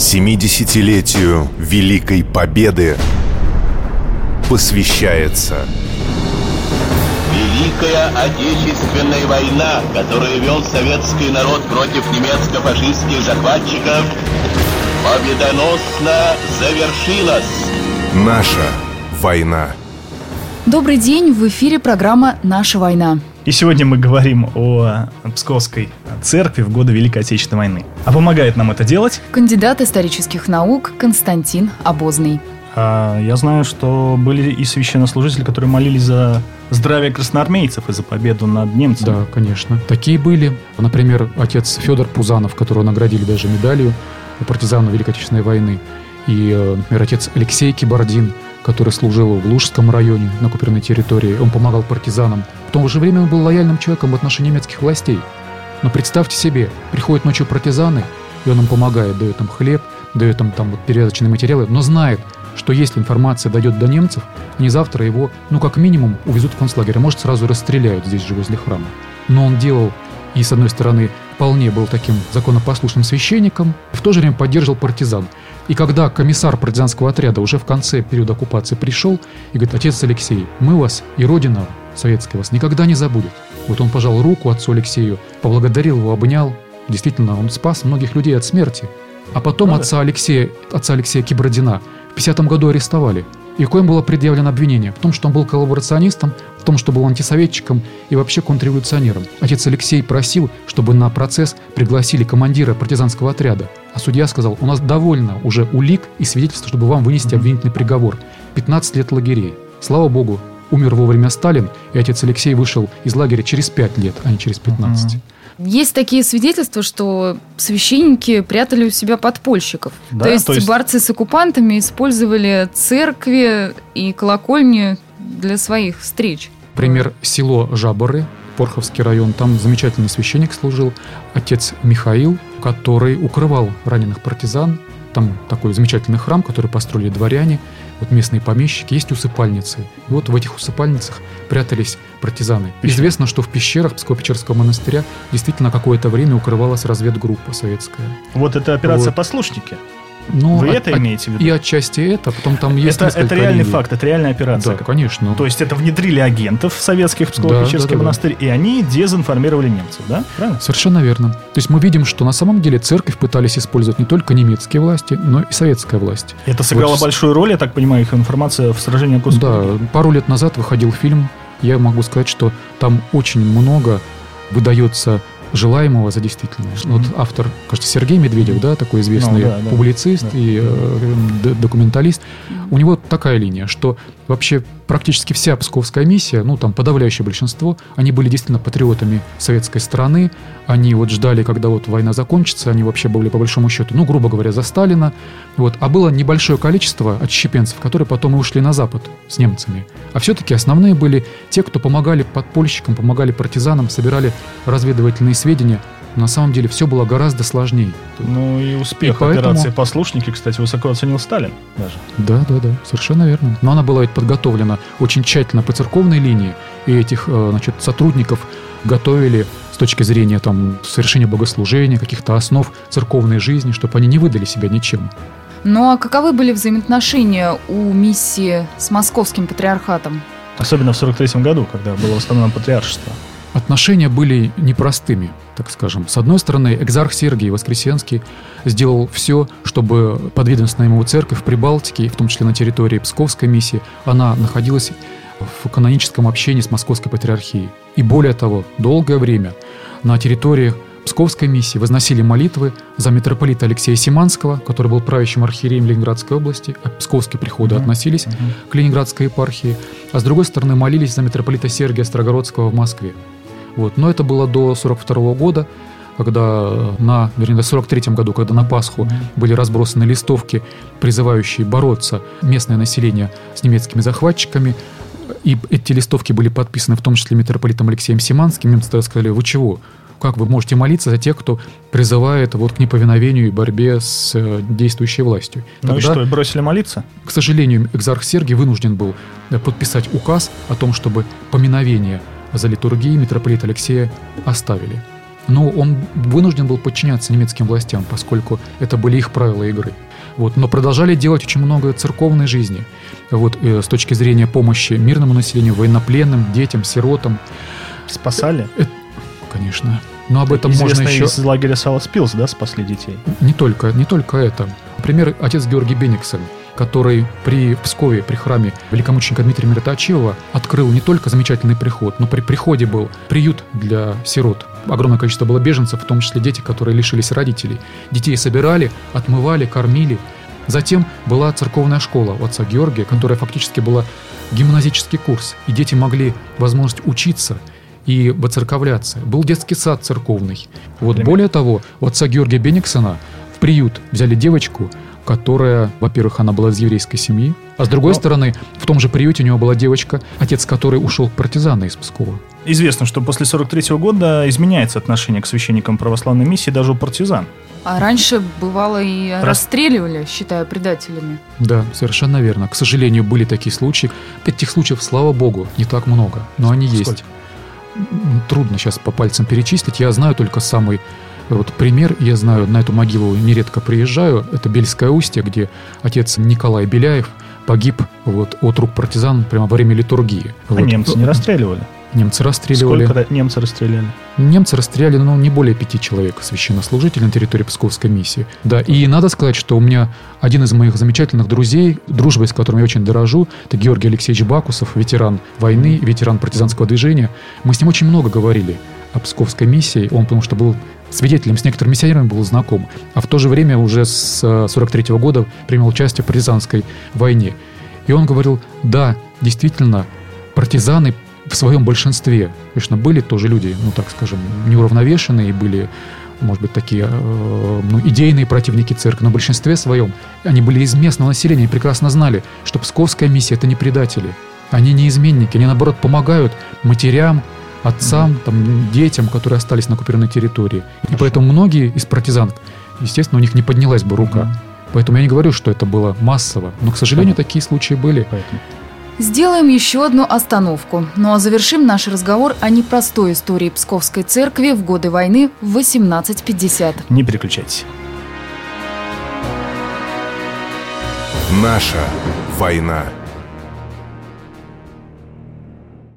70-летию Великой Победы посвящается Великая Отечественная война, которую вел советский народ против немецко-фашистских захватчиков, победоносно завершилась. Наша война. Добрый день, в эфире программа «Наша война». И сегодня мы говорим о Псковской церкви в годы Великой Отечественной войны. А помогает нам это делать Кандидат исторических наук Константин Обозный. А, я знаю, что были и священнослужители, которые молились за здравие красноармейцев и за победу над немцами. Да, конечно. Такие были. Например, отец Федор Пузанов, которого наградили даже медалью партизана Великой Отечественной войны. И, э, например, отец Алексей Кибардин, который служил в Лужском районе на оккупированной территории. Он помогал партизанам. В то же время он был лояльным человеком в отношении немецких властей. Но представьте себе, приходят ночью партизаны, и он им помогает, дает им хлеб, дает им там вот перевязочные материалы, но знает, что если информация дойдет до немцев, они завтра его, ну как минимум, увезут в концлагерь, а может сразу расстреляют здесь же возле храма. Но он делал и, с одной стороны, вполне был таким законопослушным священником, в то же время поддерживал партизан. И когда комиссар партизанского отряда уже в конце периода оккупации пришел и говорит, отец Алексей, мы вас и Родина советская вас никогда не забудет. Вот он пожал руку отцу Алексею, поблагодарил его, обнял. Действительно, он спас многих людей от смерти. А потом Правда? отца Алексея, отца Алексея Кибрадина в 50 году арестовали. И коим было предъявлено обвинение в том, что он был коллаборационистом, в том, что был антисоветчиком и вообще контрреволюционером. Отец Алексей просил, чтобы на процесс пригласили командира партизанского отряда. А судья сказал, у нас довольно уже улик и свидетельств, чтобы вам вынести обвинительный приговор. 15 лет лагерей. Слава богу, умер вовремя Сталин, и отец Алексей вышел из лагеря через 5 лет, а не через 15. Есть такие свидетельства, что священники прятали у себя подпольщиков. Да, то, есть то есть- борцы с оккупантами использовали церкви и колокольни для своих встреч. Пример село Жаборы, Порховский район. Там замечательный священник служил, отец Михаил, который укрывал раненых партизан. Там такой замечательный храм, который построили дворяне, вот местные помещики, есть усыпальницы. И вот в этих усыпальницах прятались партизаны. Пещеры. Известно, что в пещерах Псково-Печерского монастыря действительно какое-то время укрывалась разведгруппа советская. Вот это операция Вот. «Послушники». Но Вы от- это от- имеете в виду? И отчасти это, потом там есть это, это реальный линий. факт, это реальная операция. Да, конечно. То есть это внедрили агентов советских в Псково-Печерский Да, да, да, да. монастырь, и они дезинформировали немцев, да? Правильно? Совершенно верно. То есть мы видим, что на самом деле церковь пытались использовать не только немецкие власти, но и советская власть. Это сыграло Вот большую роль, я так понимаю, их информация в сражении о Да, пару лет назад выходил фильм, я могу сказать, что там очень много выдается желаемого за действительное. Вот автор, кажется, Сергей Медведев, да, такой известный Ну, да, да. публицист Да. и э, документалист. У него такая линия, что вообще практически вся псковская миссия, ну там подавляющее большинство, они были действительно патриотами советской страны, они вот ждали, когда вот война закончится, они вообще были по большому счету, ну грубо говоря, за Сталина, вот, а было небольшое количество отщепенцев, которые потом и ушли на Запад с немцами. А все-таки основные были те, кто помогали подпольщикам, помогали партизанам, собирали разведывательные сведения. На самом деле все было гораздо сложнее. Ну и успех И поэтому- операции «Послушники», кстати, высоко оценил Сталин даже. Да, да, да, совершенно верно. Но она была ведь подготовлена очень тщательно по церковной линии, и этих э, значит, сотрудников готовили с точки зрения там, совершения богослужения, каких-то основ церковной жизни, чтобы они не выдали себя ничем. Ну а каковы были взаимоотношения у миссии с московским патриархатом? Особенно в 43 году, когда было восстановлено патриаршество. Отношения были непростыми, так скажем. С одной стороны, экзарх Сергий Воскресенский сделал все, чтобы подведомственная ему церковь в Прибалтике, в том числе на территории Псковской миссии, она находилась в каноническом общении с Московской патриархией. И более того, долгое время на территории Псковской миссии возносили молитвы за митрополита Алексея Симанского, который был правящим архиереем Ленинградской области, а псковские приходы Мгм. относились к Ленинградской епархии, а с другой стороны молились за митрополита Сергия Строгородского в Москве. Вот. Но это было до 42 года, когда на, вернее, до 43 году, когда на Пасху были разбросаны листовки, призывающие бороться местное население с немецкими захватчиками. И эти листовки были подписаны в том числе митрополитом Алексеем Симанским. Немцы тогда сказали, вы чего? Как вы можете молиться за тех, кто призывает вот к неповиновению и борьбе с э, действующей властью? Ну и Тогда- что, бросили молиться? к сожалению, экзарх Сергий вынужден был э, подписать указ о том, чтобы поминовение за литургией митрополита Алексея оставили. но он вынужден был подчиняться немецким властям, поскольку это были их правила игры. Вот, но продолжали делать очень много церковной жизни. Вот, э, с точки зрения помощи мирному населению, военнопленным, детям, сиротам. Спасали? Э, конечно. Но об этом Известно можно еще... из лагеря Саласпилс, да, спасли детей? Не только, не только это. Например, отец Георгий Бениксен, который при Пскове, при храме великомученика Дмитрия Мироточивого открыл не только замечательный приход, но при приходе был приют для сирот. Огромное количество было беженцев, в том числе дети, которые лишились родителей. Детей собирали, отмывали, кормили. Затем была церковная школа у отца Георгия, которая фактически была гимназический курс, и дети могли возможность учиться и воцерковляться. Был детский сад церковный. Вот более того, у отца Георгия Бениксона в приют взяли девочку, которая, во-первых, она была из еврейской семьи, а с другой Но- стороны, в том же приюте у него была девочка, отец которой ушел к партизаны из Пскова. Известно, что после 43 года изменяется отношение к священникам православной миссии даже у партизан. А раньше бывало и Рас- расстреливали, считая предателями. Да, совершенно верно. К сожалению, были такие случаи. Этих случаев, слава богу, не так много, но они Сколько? есть. Трудно сейчас по пальцам перечислить. Я знаю только самый вот пример. Я знаю, на эту могилу нередко приезжаю. Это Бельское устье, где отец Николай Беляев погиб вот, от рук партизан прямо во время литургии. А Вот. немцы не расстреливали? Немцы расстреливали. Сколько немцы расстреляли? Немцы расстреляли, ну, не более пяти человек священнослужителей на территории Псковской миссии. Да, и надо сказать, что у меня один из моих замечательных друзей, дружбой с которым я очень дорожу, это Георгий Алексеевич Бакусов, ветеран войны, ветеран партизанского движения. Мы с ним очень много говорили о Псковской миссии, он потому что был свидетелем, с некоторыми миссионерами был знаком, а в то же время уже с 43 года принял участие в партизанской войне. И он говорил, да, действительно, партизаны в своем большинстве, конечно, были тоже люди, ну так скажем, неуравновешенные, были, может быть, такие э, ну, идейные противники церкви, но в большинстве своем они были из местного населения и прекрасно знали, что Псковская миссия – это не предатели, они не изменники, они, наоборот, помогают матерям, отцам, там, детям, которые остались на оккупированной территории. И поэтому многие из партизан, естественно, у них не поднялась бы рука. Поэтому я не говорю, что это было массово, но, к сожалению, такие случаи были. Поэтому. Сделаем еще одну остановку. Ну а завершим наш разговор о непростой истории Псковской церкви в годы войны в 1850. Не переключайтесь. Наша война.